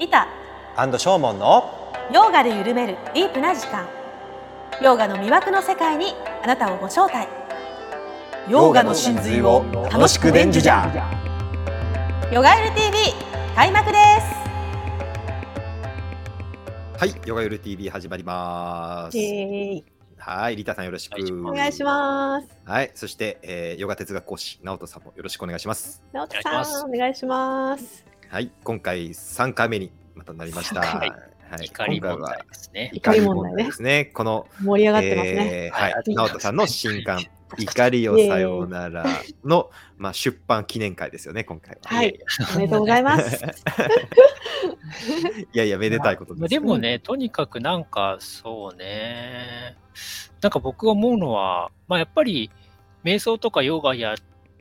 リタ。アンドショーモンのヨーガで緩めるディープな時間。ヨーガの魅惑の世界にあなたをご招待。ヨーガの真髄を楽しく伝授じゃ。ヨガエル TV 開幕です。はいヨガユル TV 始まります。はいリタさんよろしく。お願いします。はいそして、えー、ヨガ哲学講師直人さんもよろしくお願いします。直人さんお願いしますはい今回3回目にまたなりました。はい、怒り問題ですね。怒り問題ねですね。この盛り上がってますね、えーはい。はい。直人さんの新刊怒りをさようならの、まあ、出版記念会ですよね、今回は。はい。おめでとうございます。いやいや、めでたいことまあです。でもね、とにかくなんかそうね、なんか僕が思うのは、まあやっぱり瞑想とかヨガやっ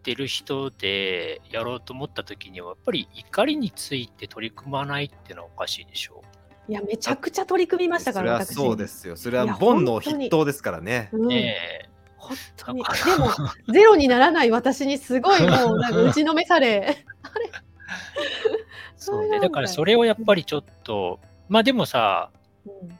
てる人でやろうと思った時には、やっぱり怒りについて取り組まないっていうのはおかしいでしょいやめちゃくちゃ取り組みましたからそれは私そうですよ。それはいやボンの本当に筆頭ですからね。う。うん。本当にでもゼロにならない私にすごいもう なんか打ちのめされあれ？そうね。だからそれをやっぱりちょっと、まあでもさ、うん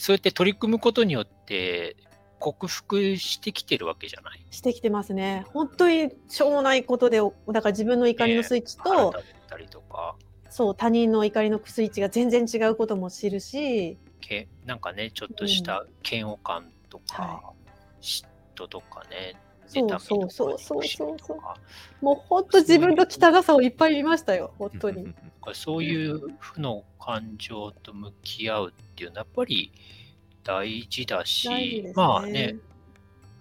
そうやって取り組むことによって克服してきてるわけじゃない？してきてますね。本当にしょうもないことでだから自分の怒りのスイッチと、腹立ったりとか。そう他人の怒りのスイッチが全然違うことも知るし。けなんかね、ちょっとした嫌悪感とか、は嫉妬とかね、そうそうそうそうそう。憎しみとか。もう本当自分の汚さをいっぱい見ましたよ本当に。そういう負の感情と向き合うっていうのはやっぱり大事だし、ね。まあね、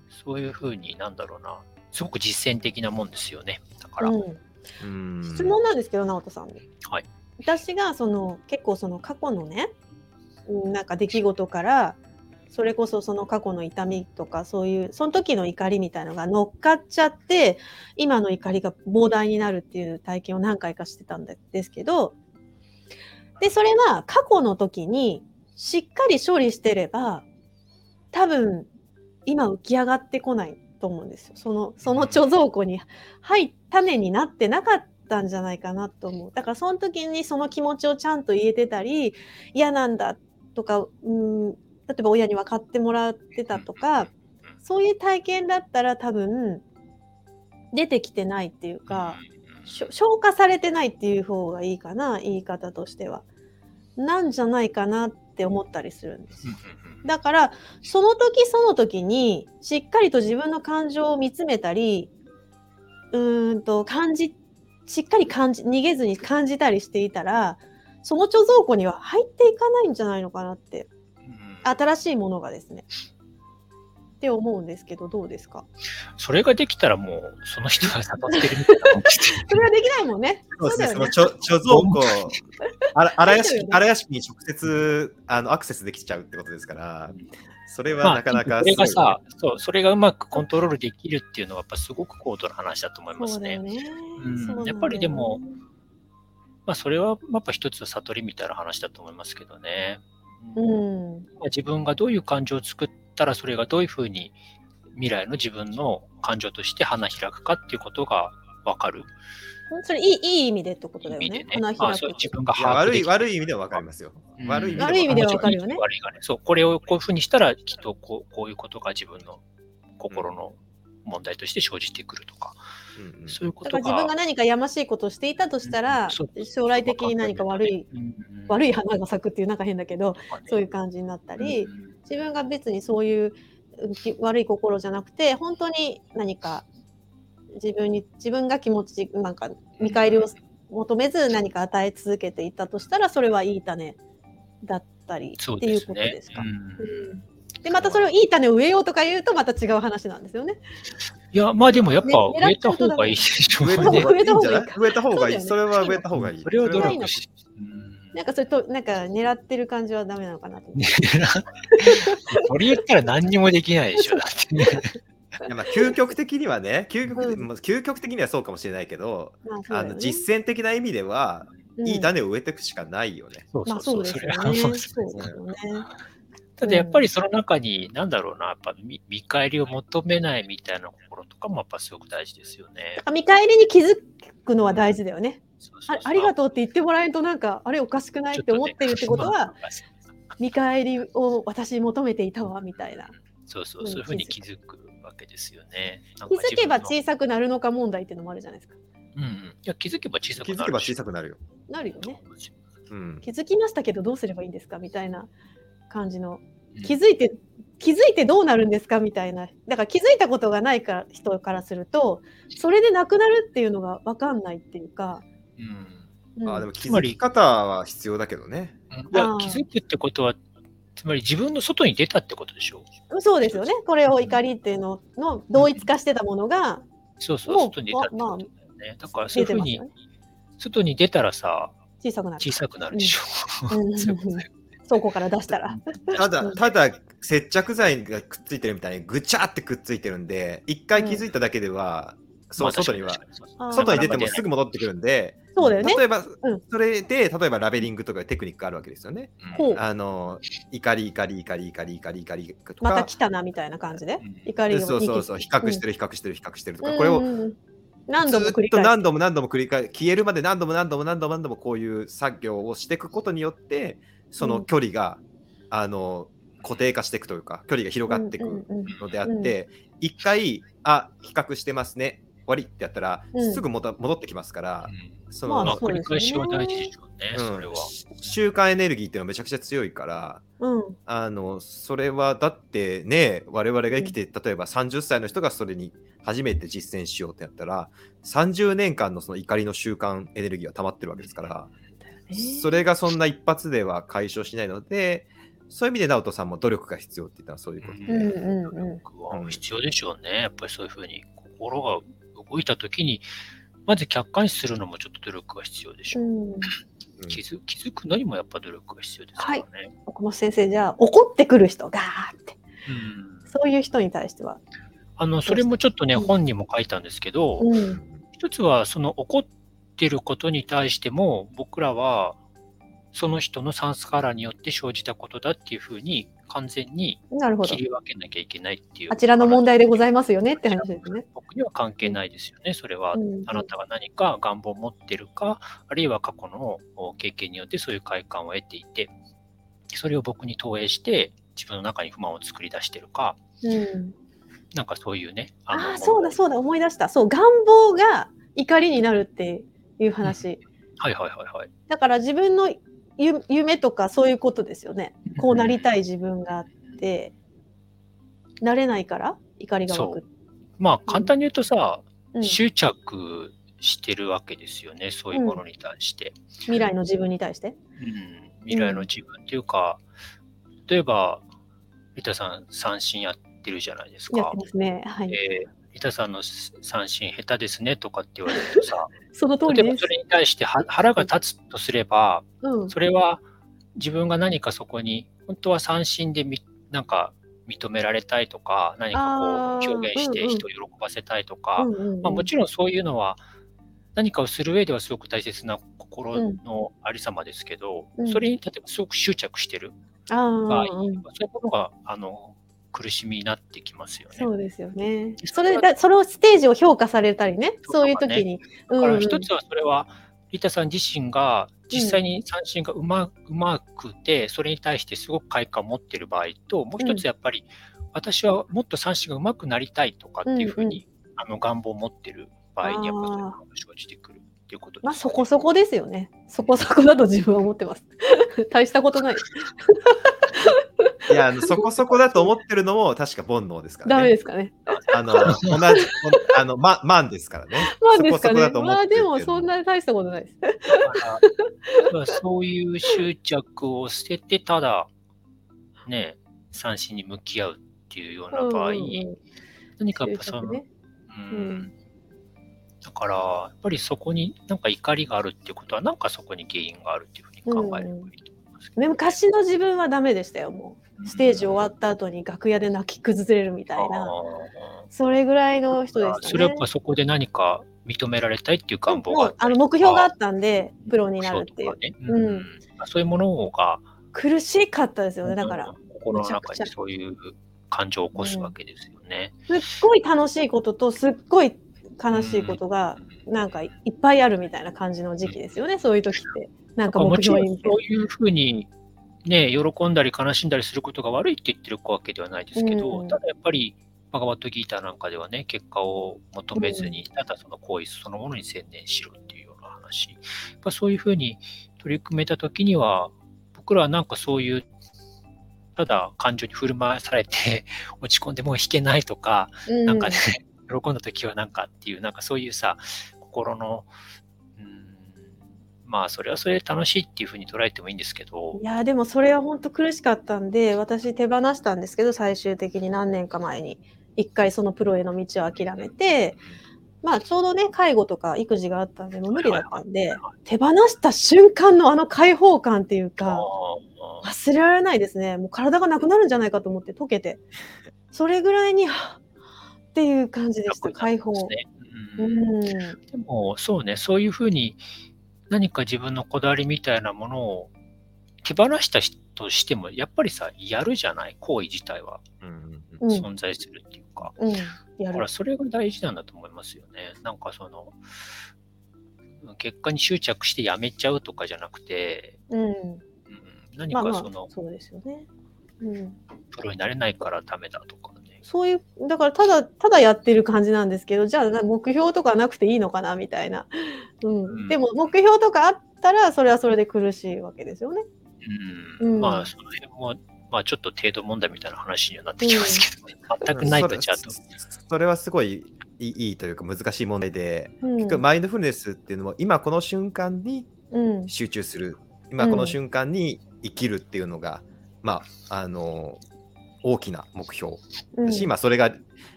そういうふうになんだろうな、すごく実践的なもんですよね。だから、うん。うん。質問なんですけど直人さんに。はい。私がその結構その過去のねうん。なんか出来事からそれこそその過去の痛みとかそういうその時の怒りみたいのが乗っかっちゃって今の怒りが膨大になるっていう体験を何回かしてたんですけどでそれは過去の時にしっかり処理してれば多分今浮き上がってこないと思うんですよ。そのその貯蔵庫に入種になってなかったんじゃないかなと思う。だからその時にその気持ちをちゃんと言えてたり嫌なんだとかうん例えば親に分かってもらってたとかそういう体験だったら多分出てきてないっていうか消化されてないっていう方がいいかな言い方としては。なんじゃないかなって思ったりするんです。よ。だからその時その時にしっかりと自分の感情を見つめたりうーんと感じしっかり感じ逃げずに感じたりしていたらその貯蔵庫には入っていかないんじゃないのかなって。新しいものがですねって思うんですけどどうですか？それができたらもう、その人が悟ってるみたいなもんですよそれはできないもんね。そうですね、そのだよね。貯貯蔵庫、あら荒屋敷荒屋敷に直接あのアクセスできちゃうってことですから、それまあ、はなかなかそれがさ、そう、それがうまくコントロールできるっていうのは、やっぱすごく高度な話だと思いますね。やっぱりでもまあ、それはやっぱ一つの悟りみたいな話だと思いますけどね。うん。まあ自分がどういう感情を作ったら、それがどういうふうに未来の自分の感情として花開くかっていうことが分かるそれいいいい意味でってことだよね。ね。花まあ、そう開く。自分が悪い悪い意味では分かりますよ。うん悪い意味では悪い意味では分かるよね悪いがね。そう、これをこういうふうにしたら、きっとこうこういうことが自分の心の問題として生じてくるとか、うんうんそういうことが。だから自分が何かやましいことをしていたとしたらうん将来的に何か悪い、うん悪い花が咲くっていうなんか変だけど、そういう感じになったり、うん自分が別にそういう悪い心じゃなくて、本当に何か自分に、自分が気持ち、なんか見返りを求めず何か与え続けていったとしたら、それはいい種だったりそうっていうことですか？うんうんでまたそれをいい種を植えようとか言うとまた違う話なんですよね。いや、まあでもやっぱね植えた方がいいでしょう植えたね。植えた方がいい。そそれは植えた方がいい。それを努は力し。うんなんかそれとなんか狙ってる感じはダメなのかなと思って。それ言ったら何にもできないでしょ、だってね。いやまあ究極的にはね、究極,、うんまあ究極的にはそうかもしれないけど、まああの実践的な意味では、うんいい種を植えていくしかないよね。そうまあそうですよね。れはそうですよね。ただやっぱりその中に、なんだろうな、やっぱ見見返りを求めないみたいな心とかもやっぱすごく大事ですよね。見返りに気づくのは大事だよね。あありがとうって言ってもらえるとなんかあれおかしくない？って思ってるってことは、見返りを私求めていたわみたいな。そうそうう、んそういうふうに気づくわけですよね。気かづけば小さくなるのか問題っていうのもあるじゃないですか。うんうん。いや、気づけば小さくなる。気づけば小さくなるよ。なるよね。うん。気づきましたけどどうすればいいんですか？みたいな感じの。うん。気づいて気づいてどうなるんですかみたいな。だから気づいたことがないから人からするとそれでなくなるっていうのが分かんないっていうか、うん。うん。あでも気づき方は必要だけどね。いや気づくってことは、つまり自分の外に出たってことでしょ？そうですよね。これを怒りっていうのの同一化してたものがそうそう、もう外に出たってことだよね。だからそういうふうにね。外に出たらさ、小さくなる。小さくなるでしょ。うん。そういうことだよ倉庫から出したら。ただ、ただ、接着剤がくっついてるみたいにぐちゃってくっついてるんで、一回気づいただけでは、そう、まあ外には、外に出てもすぐ戻ってくるんで、そうだよね。例えば、うん。それで、例えばラベリングとかテクニックがあるわけですよね。ほう。あの、怒り、怒り、怒り、怒り、怒り、怒りとか。また来たなみたいな感じで？うん。怒りそうそうそう、比較してるる、比較してる、比較してるとか、これをうんうん何度も繰り返す。何度も何度も繰り返消えるまで何度も何度も何度も何度もこういう作業をしていくことによってその距離が、あの固定化していくというか距離が広がっていくうんうんうん。のであって一、回あ比較してますね終わりってやったら、うん。すぐもた戻ってきますから、その、まあまあ、繰りそうですよね。返しは大事でしょうね、うん。それは。習慣エネルギーっていうのはめちゃくちゃ強いからうん。あのそれはだってね我々が生きて、例えば30歳の人がそれに初めて実践しようってやったら30年間のその怒りの習慣エネルギーが溜まってるわけですから、それがそんな一発では解消しないのでそういう意味で直人さんも努力が必要って言ったのはそういうことで、うんうんうん。僕は必要でしょうね。やっぱりそういうふうに心が動いたときに、まず客観視するのもちょっと努力が必要でしょう。うん。うん気づ気づくのにもやっぱ努力が必要ですからね。岡本先生じゃあ怒ってくる人ガーって。うん。そういう人に対しては、あのそれもちょっとね、うん。本にも書いたんですけど、うん。一つはその怒ってることに対しても僕らはその人のサンスカラーによって生じたことだっていうふうに完全に切り分けなきゃいけないっていう。あちらの問題でございますよねって話ですね。僕には関係ないですよね。それはうんあなたが何か願望を持ってるか、あるいは過去のお経験によってそういう快感を得ていて、それを僕に投影して自分の中に不満を作り出してるか、うん、なんかそういうね。あのあそうだそうだ思い出したそう願望が怒りになるっていう話、はいはいはいはい。だから自分のゆ夢とかそういうことですよねこうなりたい自分があってなれないから怒りが湧く、まあ簡単に言うとさ、うん、執着してるわけですよね、そういうものに対して。未来の自分に対して。うん未来の自分っていうか、例えば、リタさん、三振やってるじゃないですかやって。ますね。はい。えーリタさんの三振下手ですねとかって言われるとさ、その通りです。そ。れに対しては腹が立つとすれば、うん。それは自分が何かそこに、本当は三振でみなんか認められたいとか、何かこう表現して人を喜ばせたいとか、まあ、もちろんそういうのは何かをする上ではすごく大切な心のありさまですけど、うん。それに例えばすごく執着してるあ場合、ーうん。そういうものがあの苦しみになってきますよね。そうですよね。それはそれだ、そのステージを評価されたりね、そういう時に。だからうん。一つはそれは、リタさん自身が実際に三振がうま,、うまくて、それに対してすごく快感を持っている場合と、もう一つやっぱり、私はもっと三振がうまくなりたいとかっていうふうに、あの願望を持っている場合に、やっぱそういうものが生じてくるっていうことです、ね。まあそこそこですよね。そこそこだと自分は思ってます。大したことない。いやあのそこそこだと思ってるのも確か煩悩ですからね。ダメですかね。あの同じあの、ま、万ですからね。まあですかね。そこそこだと思まあでもそんな大したことないです。そういう執着を捨てて、ただ、ね、三振に向き合うっていうような場合、うんうんうん何かやっぱその、ねうんうんだから、やっぱりそこになんか怒りがあるっていうことは、なんかそこに原因があるっていうふうに考えればいいと思いますけど、で昔の自分はダメでしたよ、もう。ステージ終わった後に楽屋で泣き崩れるみたいな。あそれぐらいの人でーしたね。それはやっぱそこで何か認められたいっていう願望がもうあの目標があったんで、プロになるっていう。ね、うんうんそういうものが、苦しかったですよね、だから。こ心の中にそういう感情を起こすわけですよね。すっごい楽しいこととすっごい悲しいことがなんかいっぱいあるみたいな感じの時期ですよね、そういう時って。なんか目標にそういうふうに、ね、喜んだり悲しんだりすることが悪いって言ってるわけではないですけど、うん。ただやっぱり、バガバットギーターなんかではね、結果を求めずに、ただその行為そのものに専念しろっていうような話。やっぱそういうふうに取り組めたときには、僕らはなんかそういう、ただ感情に振る舞わされて 落ち込んでもう弾けないとか、うん。なんかね、喜んだ時はなんかっていう、なんかそういうさ、心の、うん、まあ、それはそれで楽しいっていうふうに捉えてもいいんですけど。い、やでもそれは本当苦しかったんで私手放したんですけど最終的に何年か前に。一回そのプロへの道を諦めてまあちょうどね介護とか育児があったんでもう無理だったんで手放した瞬間のあの解放感っていうあかー。忘れられないですね。もう体がなくなるんじゃないかと思って溶けて。それぐらいにはっっていう感じでした解放。でも、そうね、そういうふうに何か自分のこだわりみたいなものを手放した人としても、やっぱりさ、やるじゃない、行為自体はうんうんうん存在するっていうか。うんだからそれが大事なんだと思いますよね。なんかその、結果に執着してやめちゃうとかじゃなくて、うんうん、何まあまあかその、そうですよね。うんプロになれないからダメだとかね。そういう、だからただ、ただやってる感じなんですけど、じゃあな目標とかなくていいのかなみたいな。うん。うんでも目標とかあったら、それはそれで苦しいわけですよね。うんうんまあ、その辺も、まあ、ちょっと程度問題みたいな話にはなってきますけどね。全くないとちゃうと。それはすごいいいいいというか難しい問題で、うん結局マインドフルネスっていうのも今この瞬間にうん。集中する今この瞬間に生きるっていうのが、まああの大きな目標。うん。だし、まあそれが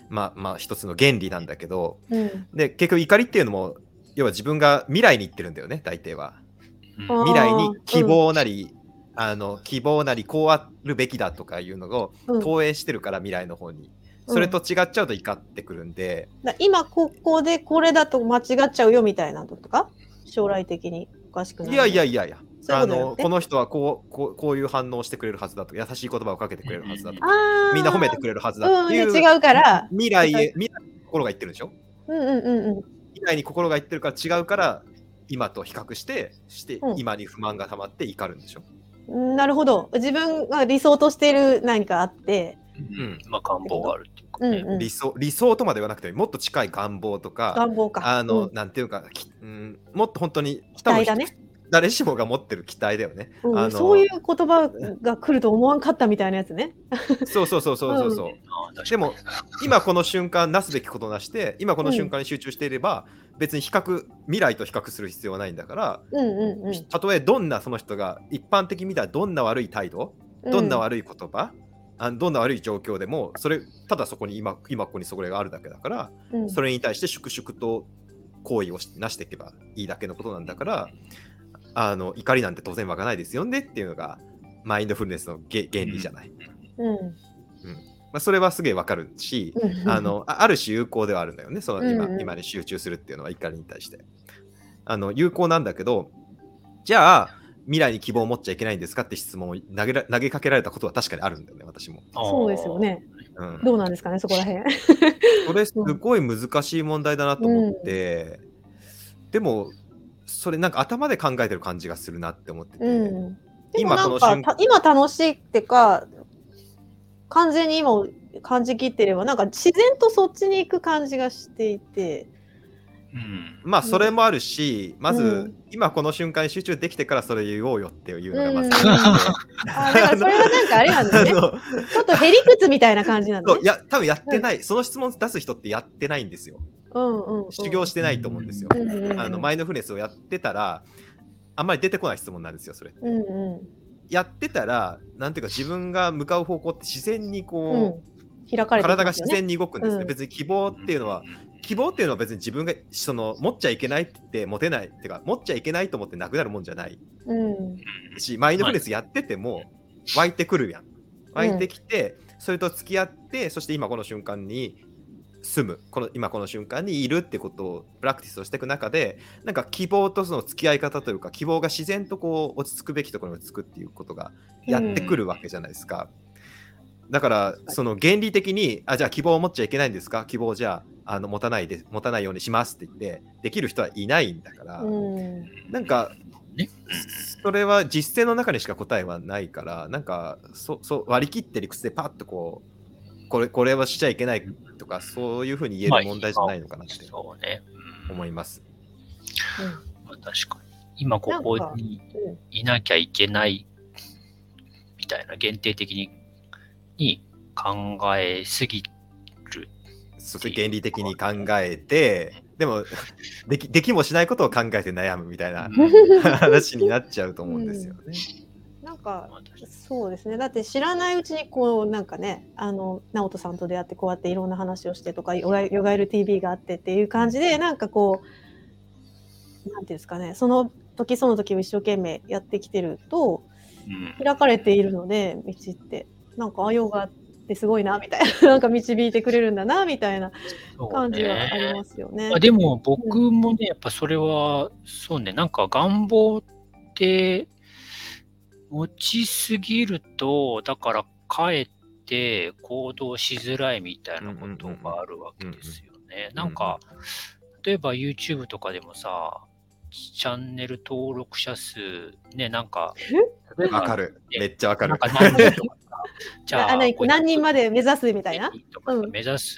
まあまあ一つの原理なんだけどうん。で結局怒りっていうのも要は自分が未来に行ってるんだよね大抵は。未来に希望なり、あの希望なりこうあるべきだとかいうのをうん。投影してるから未来の方に、それと違っちゃうと怒ってくるんで、だ今ここでこれだと間違っちゃうよみたいなのとか？将来的におかしくないいやいやいやいや。あのこの人はこうこうこういう反応をしてくれるはずだと。か優しい言葉をかけてくれるはずだと。みんな褒めてくれるはずだうんっていう、で違うから。未来へ未来に心が言ってるでしょ？うんうんうん未来に心が言ってるから違うから今と比較してして、うん。今に不満が溜まって怒るんでしょ？うんなるほど。自分が理想としている何かあって。うん。まあ、願望があるっていうんうん。理想理想とまではなくてもっと近い願望とか願望か。あの、うん。なんていうか、きうん、もっと本当に期待だね。誰しもが持ってる期待だよね。うんあのそういう言葉が来ると思わんかったみたいなやつね。そうそうそうそうそうそう。あー確かにでも今この瞬間なすべきことをなして今この瞬間に集中していれば、別に比較未来と比較する必要はないんだから、うんうんうん。たとえどんなその人が一般的に見たらどんな悪い態度、どんな悪い言葉あどんな悪い状況でもそれただそこに今今ここにそれがあるだけだから、うん。それに対して粛々と行為をしなしていけばいいだけのことなんだからあの怒りなんて当然湧かないですよねっていうのがマインドフルネスのげ原理じゃない、うん。まあ、それはすげえわかるし、うん。あのあある種有効ではあるんだよねその今,、うんうん。今に集中するっていうのは怒りに対して。あの有効なんだけどじゃあ未来に希望を持っちゃいけないんですかって質問を投げら投げかけられたことは確かにあるんだよね私も、そうですよ。ね。うん、どうなんですかねそこら辺。それすごい難しい問題だなと思って、でもそれなんか頭で考えてる感じがするなって思ってて、うん。今この瞬た今楽しいってか完全に今を感じきってればなんか自然とそっちに行く感じがしていて。うん。まあそれもあるし、まず、うん。今この瞬間に集中できてからそれ言おうよっていうのがまずうん。ああだからそれはなんかあれなんですって、ね。ちょっとへりくつみたいな感じなんだね。そうい。や多分やってない、その質問出す人ってやってないんですよ。うんうんうん。修行してないと思うんですよ、うんうんうん。あのマインドフルネスをやってたらあんまり出てこない質問なんですよそれ。うんうん。やってたらなんていうか自分が向かう方向って自然にうこう、ん。開かれて体が。自然に動くんですね、うん。別に希望っていうのは希望っていうのは別に自分がその持っちゃいけないって持てないっていうか持っちゃいけないと思ってなくなるもんじゃない。うん。しマインドフルネスやってても湧いてくるやん。湧いてきて、それと付き合ってそして今この瞬間に住む。この今この瞬間にいるってことをプラクティスをしていく中でなんか希望とその付き合い方というか希望が自然とこう落ち着くべきところに落ち着くっていうことがやってくるわけじゃないですか。だからその原理的にあじゃあ希望を持っちゃいけないんですか？希望をじゃああの持たないで持たないようにしますって言ってできる人はいないんだから、うんなんかねそれは実践の中にしか答えはないからなんかそそう割り切って理屈でパッとこうこれこれはしちゃいけないとかそういうふうに言える問題じゃないのかなってそうね。うん思います。まあ確かに。今ここにうんいなきゃいけないみたいな限定的にに考えすぎる。そして原理的に考えてでも できできもしないことを考えて悩むみたいな話になっちゃうと思うんですよね。なんかまあ確かにそうですね。だって知らないうちにこうなんかねあの直人さんと出会ってこうやっていろんな話をしてとかヨガエル TV があってっていう感じでなんかこうなんていうんですかねその時その時を一生懸命やってきてるとうん。開かれているので道って。なんかあヨガってすごいなみたいな。なんか導いてくれるんだなみたいなそう感じはありねますよね。まあ、。でも僕もね、やっぱそれは、そうね、なんか願望って持ちすぎると、だからかえって行動しづらいみたいなことがあるわけですよね。なんか、例えば YouTube とかでもさ、チャンネル登録者数、ね、なんか、例えばわかる。めっちゃわかるなん。か何人とかさ、じゃあ、あ何？何人まで目指すみたいな？とかさうん目指す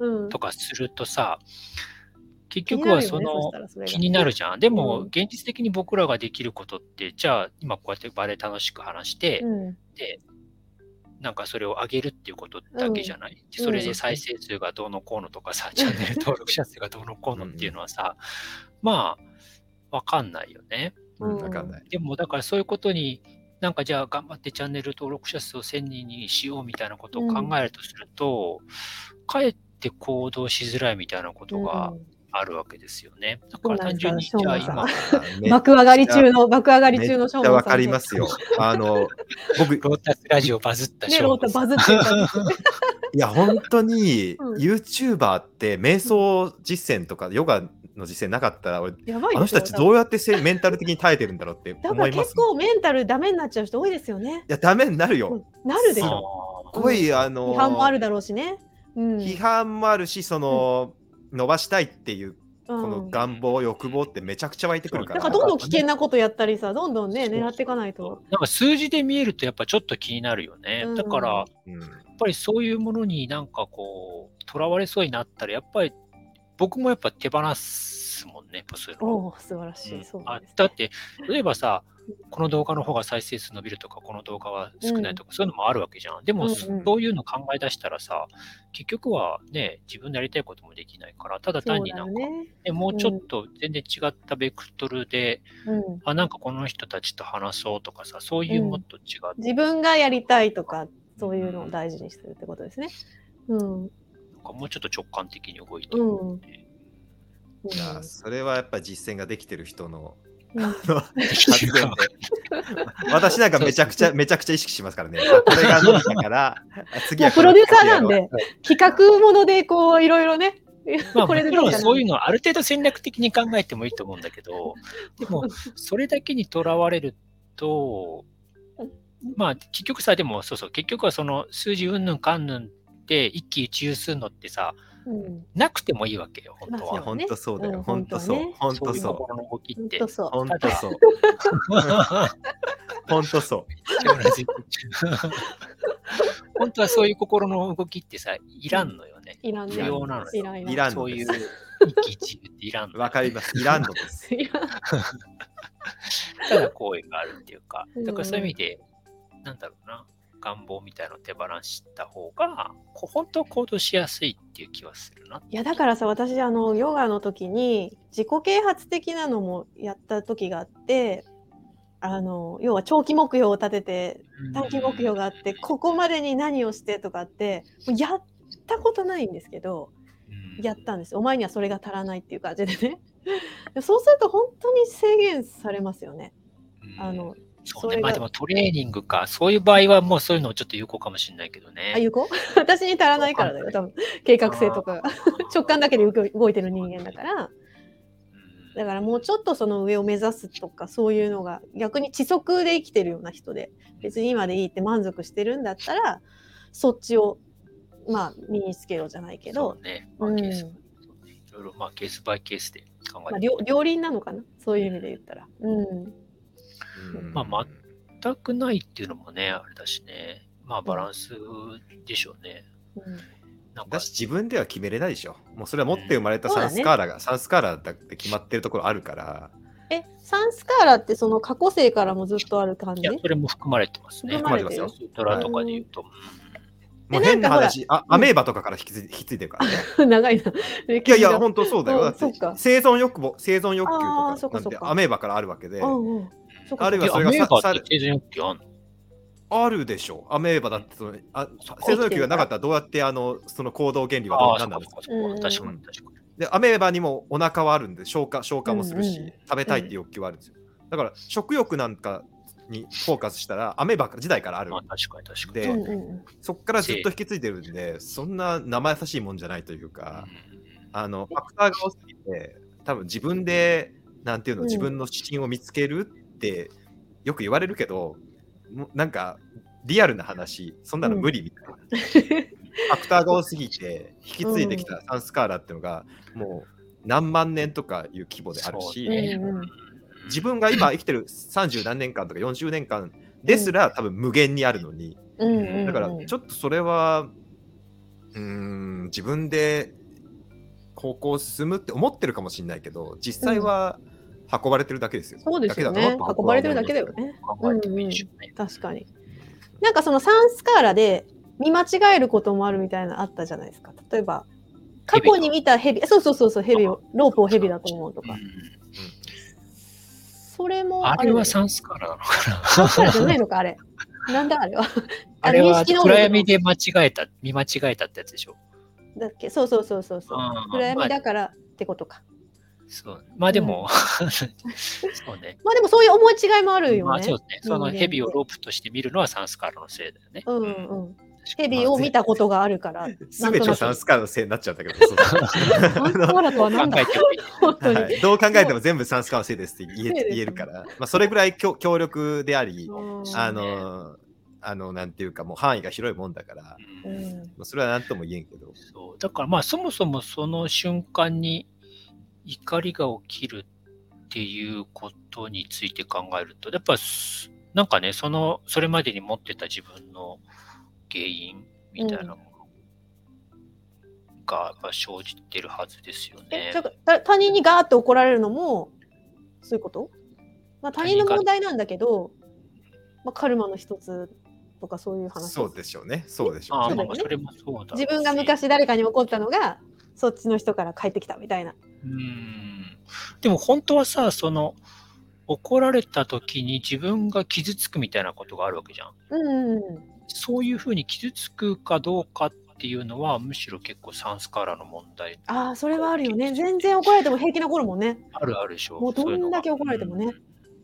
うん、とかするとさ、結局はその気になるじゃん。でも、うん現実的に僕らができることって、じゃあ、今こうやってバレエ楽しく話して、うんで、なんかそれを上げるっていうことだけじゃない？でそれで再生数がどうのこうのとかさ、チャンネル登録者数がどうのこうのっていうのはさ、まあ、わかんないよね。うんわかんない。でも、だからそういうことに、なんかじゃあ頑張ってチャンネル登録者数を1000人にしようみたいなことを考えるとすると、かえって行動しづらいみたいなことがうんあるわけですよね。だから単純に、じゃあ今爆上がり中の爆上がり中のショーわかりますよ。あの、僕、ロータスラジオバズったね、ロータバズっ いや、本当に、うん YouTuber って瞑想実践とかヨガの実践なかったら、俺やばいあの人たちどううやってせメンタル的に耐えてるんだろうって だから思います？結。構メンタルダメになっちゃう人多いですよね。いや、ダメになるよ。うんなるでしょ。ょすごい、あの批判もあるだろうしね。うん。批判もあるし、その、伸ばしたいっていう、ここの願望、欲望ってめちゃくちゃ湧いてくるから。だからどんどん危険なことやったりさ、どんどんね、狙っていかないと。なんか数字で見えるとやっぱちょっと気になるよね。うんだから、やっうんぱりそういうものになんかこう、とらわれそうになったら、やっぱり僕もやっぱ手放すもんね、やっぱそういうの。おお、素晴らしい。そうあです、ね。だって、例えばさ、この動画の方が再生数伸びるとか、この動画は少ないとか、そういうのもあるわけじゃん。でも、うんうんそういうの考え出したらさ、結局はね、自分でやりたいこともできないから、ただ単になんか、ね。ねもうちょっと全然違ったベクトルで、うん。あ、なんかこの人たちと話そうとかさ、そういうもっと違う、自分がやりたいとか、そういうのを大事にするってことですね。うん。かもうちょっと直感的に動いてる。うん。うん。いやそれはやっぱ実践ができてる人の 発言で。私なんかめちゃくちゃめちゃくちゃ意識しますからね。あこれが伸びたから あ次はプロデューサーなんこで、企画ものでこういろいろね、まあ、こもちろんそういうのはある程度戦略的に考えてもいいと思うんだけど、でも、それだけにとらわれると、まあ、結局さ、でも、そうそう、結局はその数字うんぬんかんぬんって一喜一憂するのってさ、うん。なくてもいいわけよ、本当まあは。本当そうだよ、うん本当そう、本本当そう。いうそう心の動きって。本当そう。本当そう。本当そう。本当はそういう心の動きってさ、いらんのよね。いらんね。不要なのよ。いらんいらん。いらんそういう一喜一憂っていらんの。わかります。いらんのです。ただ行為があるっていうか、うんだからそういう意味で、なんだろうな、願望みたいなのを手放した方が、本当行動しやすいっていう気はするな。いやだからさ私あのヨガの時に自己啓発的なのもやった時があってあの要は長期目標を立てて短期目標があってここまでに何をしてとかってやったことないんですけどやったんですお前にはそれが足らないっていう感じでねそうすると本当に制限されますよねあのそうね、まあでもトレーニングか、そういう場合はもうそういうのちょっと有効かもしれないけどあね。ゆこ 私に足らないからだよ。多分計画性とか。が 直感だけで動いてる人間だから。うんだ。からもうちょっとその上を目指すとかそういうのが逆に知足で生きてるような人で別に今でいいって満足してるんだったらそっちをまあ身につけろじゃないけど。ね。まあうん。いろいろ、まあ、ケースバイケースで考まあ、えて両両輪なのかな？そういう意味で言ったら。うんうんまあ全くないっていうのもね、あれだしね。まあ、バランスでしょうね。うん。なんか。だし自分では決めれないでしょ。もうそれは持って生まれたサンスカーラが、サンスカーラだって決まってるところあるから、えサンスカーラってその過去生からもずっとある感じ？いや、それも含まれてますね。含まれてるますトラとかで言うと。も。う変な話、あアメーバとかから引き継い引き継いでるからね。長いな。いやいや、本当そうだよ。うんだってそっか。生存欲望、生存欲求とかなんてかアメーバからあるわけで、うんうんあるいはえそれがさアメーバさって生存欲求あるでしょう。アメーバだってそのあ生存欲求がなかったらどうやってあのその行動原理はああ、何なんですか？そっかそっか。うん確かに確かに。でアメーバにもお腹はあるんで消化消化もするし、うんうん食べたいっていう欲求はあるんですよ。だから食欲なんかにフォーカスしたらアメーバ時代からあるまあ、確かに確かに。で、うんうんうんそこからずっと引き継いでるんでそんな生優しいもんじゃないというか、あのファクターが多すぎて多分自分でなんていうの、うん自分の指針を見つけるってよく言われるけどなんかリアルな話そんなの無理みたいな、ファクターが多すぎて引き継いできたサンスカーラっていうのがもう何万年とかいう規模であるし、ね。うんうん自分が今生きてる30何年間とか40年間ですら多分無限にあるのに、うんうんうん。だからちょっとそれはうーん自分で方向を進むって思ってるかもしれないけど実際は運ばれてるだけですよ。そうですよね。運ばれてるだけだよね。考えてもいいでしょう。ね。確かに。なんかそのサンスカーラで見間違えることもあるみたいなのあったじゃないですか。例えば過去に見たヘビそうそうそうそうヘビをロープをヘビだと思うとか。うんそれもあれはササンスカーラなのンスカーラじゃないのかあれ。なんだあれは。あれは認識能力の。暗闇で間違えた、見間違えたってやつでしょ。だっけ？そうそうそうそうそう。暗闇だからってことかそう。まあでも、そうね。まあでもそういう思い違いもあるよね。まあそうですね。その人間ってヘビをロープとして見るのはサンスカーラのせいだよね。うんうん。ヘビを見たことがあるからすべてサンスカーラのせいになっちゃったけど、そうサンスカーラとは考何だはい。どう考えても全部サンスカーラのせいですって言え言えるから、まあ、それぐらい強強力であり、うんあの、あの、なんていうか、もう範囲が広いもんだから、ううん。んまあそれは何とも言えんけど。そう。だからまあそもそもその瞬間に怒りが起きるっていうことについて考えると、やっぱすなんかね、その、それまでに持ってた自分の原因みたいなものがやっぱ生じてるはずですよね。他人にガーって怒られるのもそういうこと、まあ、他人の問題なんだけど、まあ、カルマの一つとかそういう話。そうでしょうね。そうでしょうね。自分が昔誰かに怒ったのがそっちの人から帰ってきたみたいな。うん。でも本当はさ、その、怒られた時に自分が傷つくみたいなことがあるわけじゃん。うんそういうふうに傷つくかどうかっていうのは、むしろ結構サンスカーラの問題。ああそれはあるよね。全然怒られても平気な頃もんね。あるあるでしょ。もうどんだけ怒られてもね。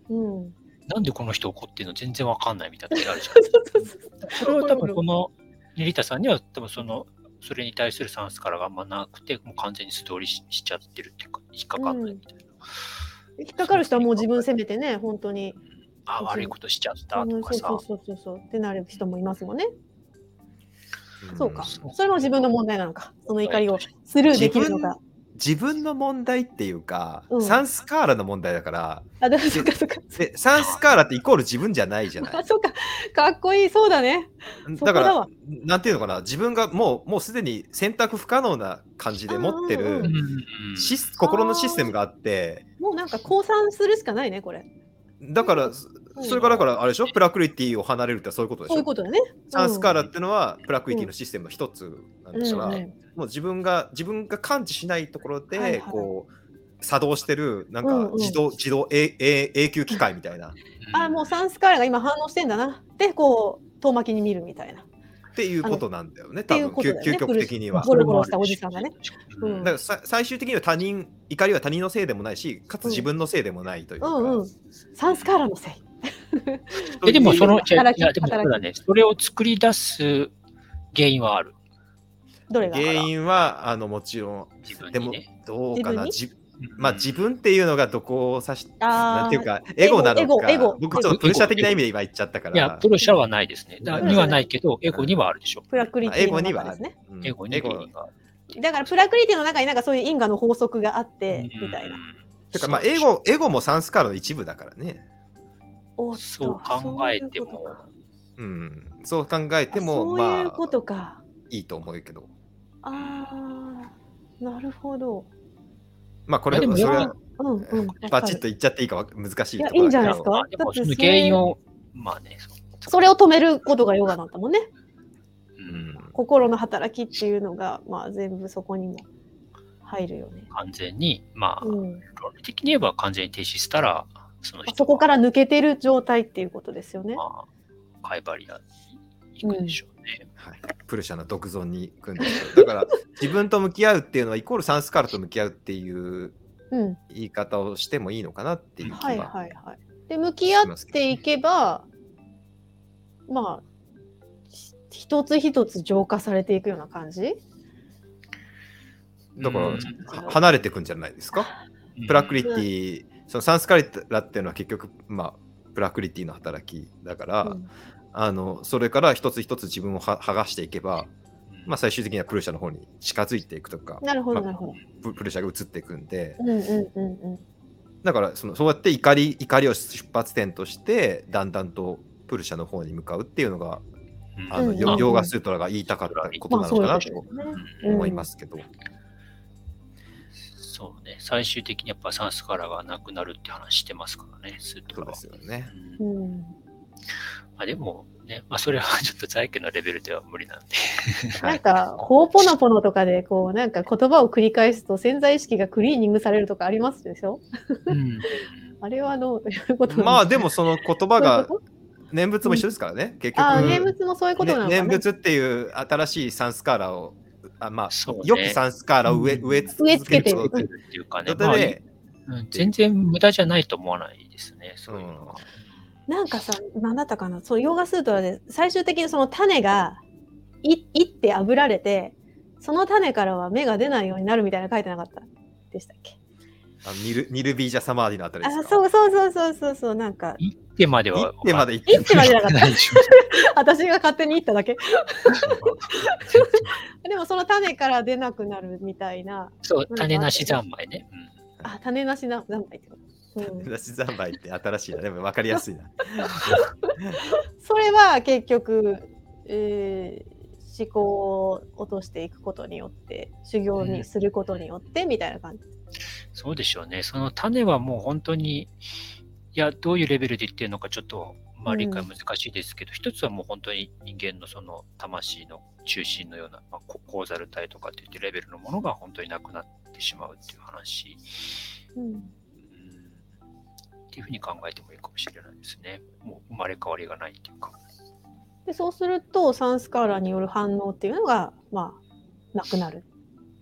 うん。うん、なんでこの人怒ってるの全然わかんないみたいな時あるじゃん。それは多分このネリタさんには多分その、それに対するサンスカーラがあんまなくて、もう完全に素通りししちゃってるっていうか、引っかかんないみたいな。引っかかる人はもう自分責めてね本当に。あ、悪いことしちゃったうんとかさ。そうそうそうそうってなる人もいますもんね。うんそうかそれも自分の問題なのかその怒りをスルーできるのか。自分の問題っていうか、うんサンスカーラの問題だから、あでもそっかそっか。でサンスカーラってイコール自分じゃないじゃないあ。そっかかっこいいそうだね。そこだからなんていうのかな、自分がもうもうすでに選択不可能な感じで持ってうんるうんうんシス心のシステムがあって、もうなんか降参するしかないねこれ。だから、うんそれからだからあれでしょ、プラクリティを離れるってそういうことでしょ？そういうことだね。サンスカーラってのはプラクリティのシステムの一つなんですから、うんうんもう自分が自分が感知しないところで、はいはいこう作動してるなんうんうんか自動、自動永永永久機械みたいなあもうサンスカーラが今反応してんだな。でこう遠巻きに見るみたいな。っていうことなんだよね、ていう多分、ね究究極的には。ゴロゴロしたおじさんがね。うんだからさ最終的には他人、怒りは他人のせいでもないし、かつ自分のせいでもないというか。うんうん。サンスカーラのせい。えでもその、いやでもそうだね、それを作り出す原因はある。どれが？原因はあのもちろん、でも。どうかな、自じまあ自分っていうのがどこを指しなんていうかエゴなのかエゴエゴ僕ちょっとプルシャ的な意味で今言っちゃったから。いや、プロシャはないですね。だうん。にはないけど、エゴにはあるでしょ。プラクリティのゴにはある。エゴに。エゴ。原因があるだからプラクリティの中になんかそういう因果の法則があって、みたいな。てかまあエゴエゴもサンスカーラの一部だからね。そう考えても。そうん。そう考えてもそうまあいうことか。いいと思うけどああ、なるほど。まあこれでもそれはうんうん。バチッと言っちゃっていいかわ難しいいやところだけどいいんじゃないですか？原因を、まあね、それを止めることがヨガなんだもんね。うん心の働きっていうのが、まあ全部そこにも入るよね。完全に、まあ、うん。論理的に言えば完全に停止したら、その人そこから抜けてる状態っていうことですよね。まあ、カイバリアに行くでしょうね。はい、プルシャの独尊に行くんですけどだから自分と向き合うっていうのはイコールサンスカーラと向き合うっていううん。言い方をしてもいいのかなっていう気はいははいはい。で、向き合っていけば、まあ、ひ一つ一つ浄化されていくような感じ？だから、うんは離れていくんじゃないですか？うんプラクリティ、そのサンスカリラっていうのは結局、まあ、プラクリティの働きだから、うんあのそれから一つ一つ自分をは剥がしていけば、まあ、最終的にはプルシャの方に近づいていくとか、なるほど、まあなるほど。ププルシャが移っていくんで、うんうんうんうん。だからそのそうやって怒り怒りを出発点としてだんだんとプルシャの方に向かうっていうのが、うんあのうんヨガスートラが言いたかったことまあなのかなと思いますけど、そうね、最終的にやっぱサンスカラがなくなるって話してますからね、スートラはそうですよね。うんうん。まあ、でもね、まあ、それはちょっと在家のレベルでは無理なんで。なんか、ほうぽのぽのとかで、こう、なんか言葉を繰り返すと潜在意識がクリーニングされるとかありますでしょ？うん。あれはどういうことなんです。かまあでもその言葉が念仏も一緒ですからね、結とああ、局、念仏もそういうことなのね。念仏っていう新しいサンスカーラをあまあ、ね。よくサンスカーラを植えうん。植え植え付けてるるっていうかね、まあ全然無駄じゃないと思わないですね、そういうのは。なんかさ、なんだったかな、そうヨガスートラで最終的にその種がいいって炙られて、その種からは芽が出ないようになるみたいなの書いてなかった？でしたっけ？あニルニルビージャサマーディのあたりですあかそうそうそうそうそうそうなんか。行ってまでは。行ってまで行って行ってまでなかった？ないでしょ私が勝手に言っただけ。でもその種から出なくなるみたいな。そう、種なし三昧ね。あ種なしな何枚ってこと、う。ん、私三昧って新しいな。でも分かりやすいな。それは結局、えー思考を落としていくことによって修行にすることによってみたいな感じ、そうでしょうね。その種はもう本当に、いや、どういうレベルで言ってるのかちょっと、まあ、うん。理解難しいですけど、一つはもう本当に人間のその魂の中心のような、まあ、ココーザル体とかっていってレベルのものが本当になくなってしまうっていう話、うんうん、っていうふうに考えてもいいかもしれないですね。もう生まれ変わりがないっていうか。でそうするとサンスカーラによる反応っていうのがまあなくなる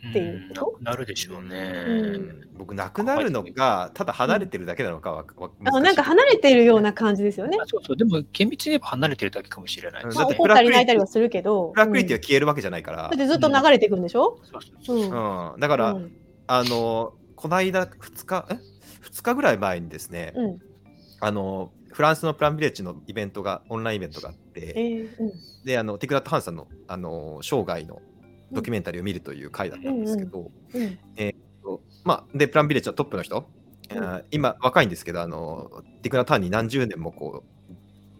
っていうこと？んななるでしょうね。うん。僕なくなるのがただ離れてるだけなのかは、わあのなんか離れているような感じですよね。あそうそう、でも厳密に言えば離れてるだけかもしれない。うん。まあ、だって怒ったり泣いたりはするけど。プラクリティはうん。消えるわけじゃないから。だっ、てずっと流れていくんでしょ、そうんうん、だから、うん。あのこの間2日え？2日ぐらい前にですね、うん。あのフランスのプランビレッジのイベントがオンラインイベントがあっえてーうん。であのティクラット・ハンさんのあの生涯のドキュメンタリーを見るという回だったんですけど、うん。まあ、でプランビレッジはトップの人、うん。今若いんですけどあのティクラット・ハンに何十年もこう、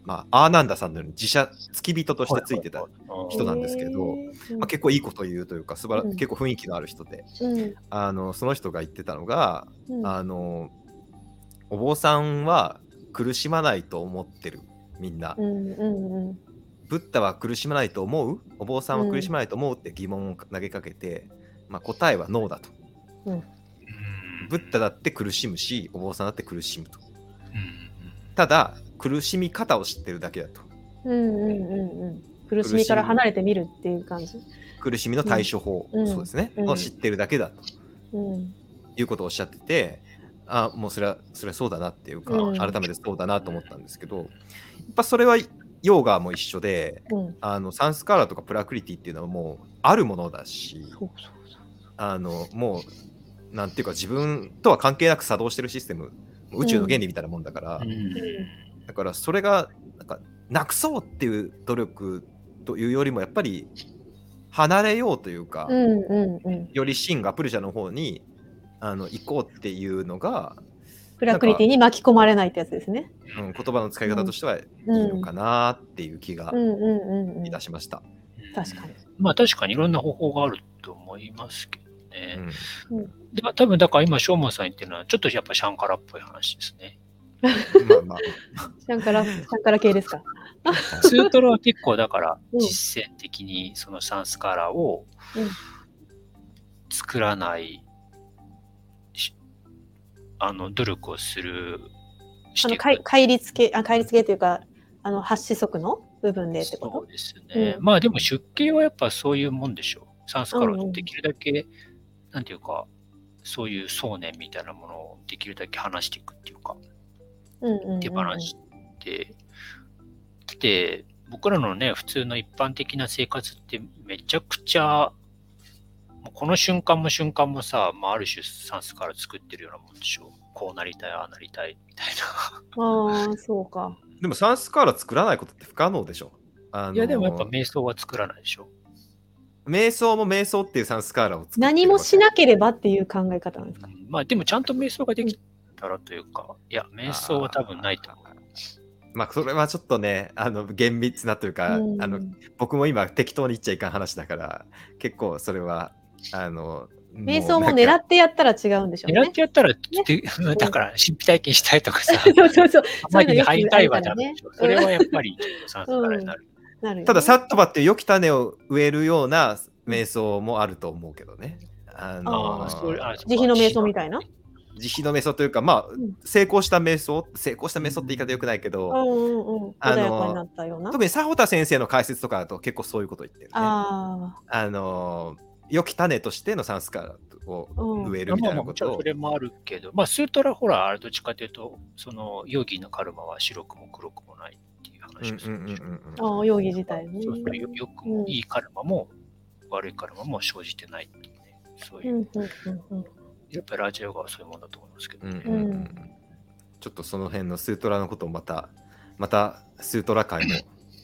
まあ、アーナンダさんのように自社付き人としてついてた、人なんですけどえーまあ、結構いいこと言うというか素晴ら、うん。結構雰囲気のある人でうん。あのその人が言ってたのが、うん。あのお坊さんは苦しまないと思ってるみんな、うんうんうん。ブッダは苦しまないと思う？お坊さんは苦しまないと思う？って疑問を投げかけて、まあ、答えはノーだと。うん。ブッダだって苦しむしお坊さんだって苦しむと。うん。ただ苦しみ方を知ってるだけだと。うんうんうんうん。苦しみから離れてみるっていう感じ。苦しみの対処法、うん。そうですね、うん。を知ってるだけだと。うん。いうことをおっしゃっててあもうそれはそれはそうだなっていうか、うん。改めてそうだなと思ったんですけどやっぱそれはヨーガも一緒でうん。あのサンスカーラとかプラクリティっていうのはもうあるものだしそうそうあのもうなんていうか自分とは関係なく作動してるシステム。宇宙の原理みたいなもんだから、うんだからそれがなんかなくそうっていう努力というよりもやっぱり離れようというか、うんうんうん。より真がプルシャの方にあの行こうっていうのが、プラクリティに巻き込まれないってやつですね。うん、言葉の使い方としてはいいうんのかなっていう気がうんうんうんうんい。たしました。確かに。まあ確かにいろんな方法があると思いますけどうね。んで多分だから今、しょうまさん言ってるのは、ちょっとやっぱシャンカラっぽい話ですね。まあまあ、シャンカラ、シャンカラ系ですか？ツートラは結構だからうん。実践的にそのサンスカラをうん。作らないしあの努力をするあのかい戒律系、あ戒律系というか、あの発子則の？部分でってこと？そうですね。うん。まあでも出家はやっぱそういうもんでしょう。サンスカラうんうん。をできるだけ、なんていうか、そういう想念みたいなものをできるだけ話していくっていうか、うんうんうんうん手放してきて、僕らのね、普通の一般的な生活ってめちゃくちゃ、もうこの瞬間も瞬間もさ、まあ、ある種サンスから作ってるようなもんでしょう。こうなりたい、ああなりたいみたいああ、そうか。でもサンスカーラ作らないことって不可能でしょ。あのな。いや、でもやっぱ瞑想は作らないでしょ。瞑想も瞑想っていうサンスカーラを作ってる何もしなければっていう考え方なんですか？うんまあでもちゃんと瞑想ができたらというか、いや、瞑想は多分ないと思う。まあそれはちょっとねあの厳密なというか、うんあの僕も今適当に言っちゃいかん話だから結構それはあの瞑想も狙ってやったら違うんでしょう狙っね。てやったら、で だから、神秘体験したいとかさ、そうそうそう。浜に入りたいはダそれはやっぱり、ちょっと酸素からになる。なるよねただサットバって良き種を植えるような瞑想もあると思うけどね。あのああ、それ、あ慈悲の瞑想みたいな。慈悲の瞑想というかまあ、うん成功した瞑想成功した瞑想って言い方よくないけど、うんうんうん。あの。特に佐穂田先生の解説とかだと結構そういうこと言ってるね。ああの良き種としてのサンスカラを植えるみたいなことをそれもあるけど、まあ、スートラ、ほら、あれどっちかというと、その、ヨギのカルマは白くも黒くもないっていう話をするでしょ。あ、ああ、容疑自体ね。そうそうよよくもいいカルマも、悪いカルマも生じてないっていうね。そういうう、んうんうんうん。やっぱりラジオがそういうもんだと思いますけどね。うんうんうんうんちょっとその辺のスートラのことをまたまたスートラ会も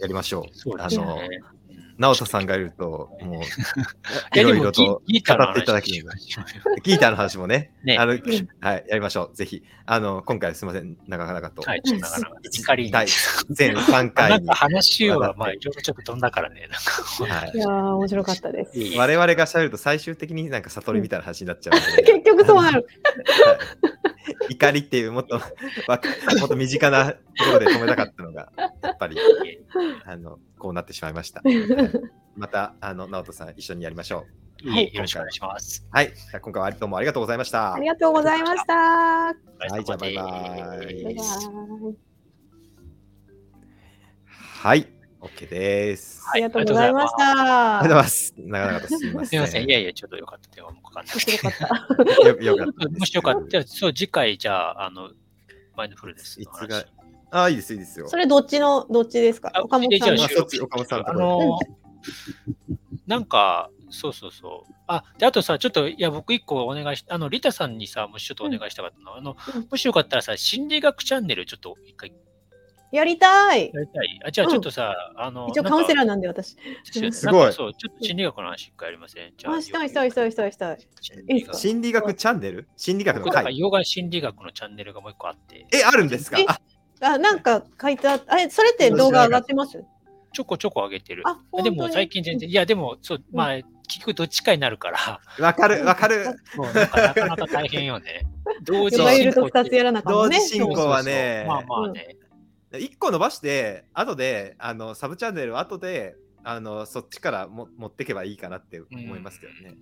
やりましょう。そうですね。あのうん直人さんがいるともういろいろと語っていただきギーターの話もねねあの、んはい、やりましょう。ぜひ。あの、今回すみません、長々と。うはい、ちょっとなかなか一怒りに。第全3な回にんか。話は、まあ、いろいろちょっと飛んだからね。なんかはいいやー、面白かったです。我々がしゃべると最終的になんか悟りみたいな話になっちゃうので、結局そうなる。はい 怒りっていうもっと もっと身近なところで止めたかったのがやっぱりあのこうなってしまいました。はいまたあの直人さん一緒にやりましょう。いえよろしくお願いします。はい、じゃあ今回はどうもありがとうございました。ありがとうございました。はいじゃあバイバイバイバイ。はい、OK です。ありがとうございました。ありがとうございます。長々とすみません。すみません。いやいや、ちょっとよかった。電話もかかんなくて。面白かった。よよかったです。もしよかった。じゃあ、そう、次回、じゃあ、あの、マインドフルネスいつ。が、ああ、いいです、いいですよ。それどっちの、どっちですか？あ岡本さんのでじゃあ。あそっち岡本さんのとあころの、なんか、そうそうそう。あ、で、あとさ、ちょっと、いや、僕一個お願いし、あの、リタさんにさ、もしちょっとお願いしたかったのは、あのうん、もしよかったらさ、心理学チャンネルちょっと一回やりたい。やりたい？あ、じゃあちょっとさ、あの、一応カウンセラーーなんで私。すごい。そう、ちょっと心理学の話一回やりません？じゃあ、あ、したいしたいしたいしたい。したい。心理学チャンネル？心理学の会ヨガ心理学のチャンネルがもう一個あって、え、あるんですか？えあ。あ、なんか書いてああれ、それって動画上がってます？ちょこちょこ上げてる。あ、でも最近全然、いや、でも、そう、まあ、結局どっちかになるから、わかる、わかる。もうなんかなか大変よね。同時進行2つやらなかったね。同時進行はね。まあまあね。1個伸ばして、後で、あの、サブチャンネルを後で、あの、そっちからも持ってけばいいかなって思いますけどね。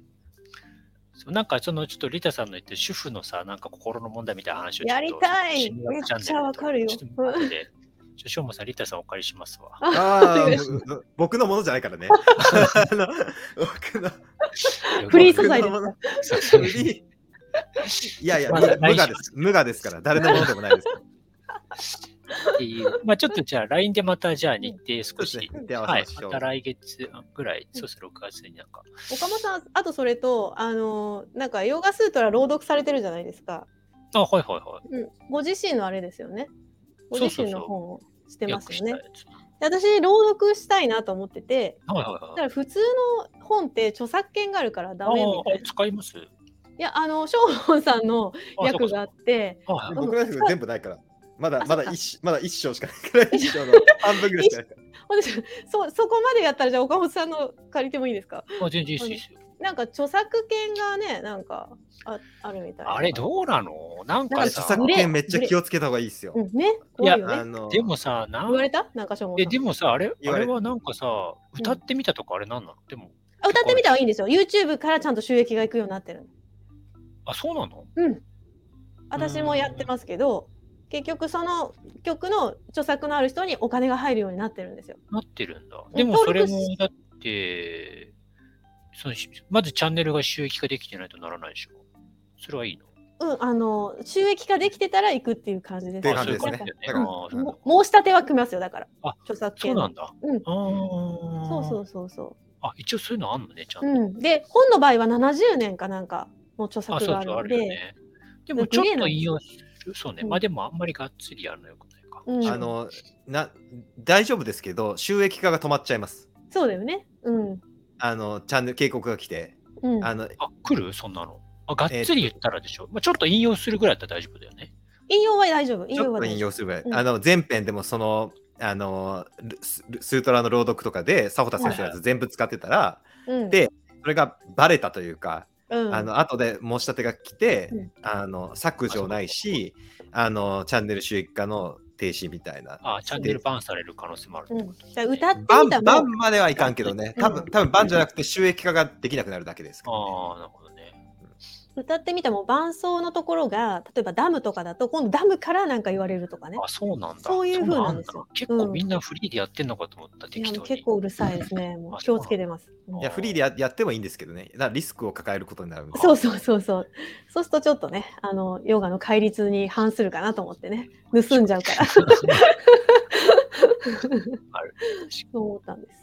そうなんかそのちょっとリタさんの言ってる主婦のさ、なんか心の問題みたいな話をちょっとやりたいめっちゃわかるよちょっと待って。ちょ、しょうもさん、リタさんお借りしますわ。あ僕のものじゃないからね。あの僕の、フリー素材ですいやいや、ま無我です。無我ですから、誰のものでもないです。っていう。まあちょっとじゃあ LINE でまたじゃあ日程少し、ね。はい。せまた来月ぐらい、そうです、6月になんか。岡本さんあとそれとあのなんかヨガスートラ朗読されてるじゃないですか、あ、はいはいはい。うん、ご自身のあれですよね。ご自身の本をしてます訳よしたねやつ。で私朗読したいなと思っててはいはいはい。だから普通の本って著作権があるからダメみたいな。使います？いやあのショーモンさんのあ役があって僕のやつ全部ないから。まだまだ一まだ一章しかないから一章。の半分ぐらいしかない。そそこまでやったらじゃあ岡本さんの借りてもいいですか？あ全然いいですよ。なんか著作権がねなんかああるみたいな。あれどうなの？なんかなんかさ著、作権めっちゃ気をつけた方がいいですよ。うんね怖いよね。あのでもさ、なん言われた？なんかショーモンえでもさ、あれあれはなんかさ、歌ってみたとかあれなんなの？でも、あ歌ってみたらいいんですよ。YouTube からちゃんと収益がいくようになってるあ、そうなの？うん。私もやってますけど結局その曲の著作のある人にお金が入るようになってるんですよ。なってるんだ。うん。でもそれもだって、そのしまずチャンネルが収益化できてないとならないでしょ。それはいいの？うんあの収益化できてたら行くっていう感じです。申し立ては組みますよだから。あ著作権そうなんだ。うん。そうそうそうそあ、一応そういうのあんのね、ちゃんう、と。うん、で本の場合は70年かなんかの著あ、作そうそう、あがあるのでるよね。でもちょっと引用。そうね。うん。まあでもあんまりがっつりやるのよくないか。うん。あのな大丈夫ですけど収益化が止まっちゃいます。そうだよね。うん。あのチャンネル警告が来て、うん。あのあ、来る？そんなの。あ、がっつり言ったらでしょ。まあ、ちょっと引用するぐらいだったら大丈夫だよね。引用は大丈夫。引ちょっと用は大丈夫。引用するぐらい、うん。あの全編でもそのあのルススートラの朗読とかで佐穂田先生のやつ全部使ってたら、うん。でそれがバレたというか、うん、あの後で申し立てが来て、うん。あの削除ないしあのチャンネル収益化の停止みたいな。あ、チャンネルバンされる可能性もあるってうん。こと、じゃあ歌ってバンバンまではいかんけどね、多分うん。多分バンじゃなくて収益化ができなくなるだけです。ああ、なるほど。ね。歌ってみたも伴奏のところが例えばダムとかだと今度ダムからなんか言われるとかね。あ、そうなんだ。そういう風なんですよ。結構みんなフリーでやってんのかと思った、いや適当に。結構うるさいですね。もうあ気をつけてます、うんいやフリーでややってもいいんですけどね、だリスクを抱えることになるんで。そうそうそうそう。そうするとちょっとねあのヨガの戒律に反するかなと思ってね。盗んじゃうから。そう思ったんです。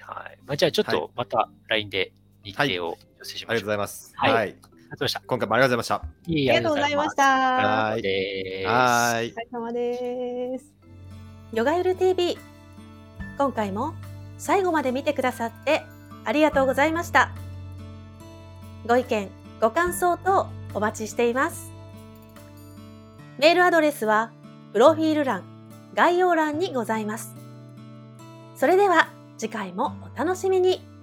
はい。まあ、じゃあちょっはとまた LINE で日程を寄せしましょう。ありがとうございます。はいはい。ありがとうございました。今回もありがとうございましいえいえありがとうございまし。たはーい。はーいお。疲れ様です。ヨガゆる TV。今回も最後まで見てくださってありがとうございました。ご意見、ご感想等お待ちしています。メールアドレスはプロフィール欄、概要欄にございます。それでは次回もお楽しみに。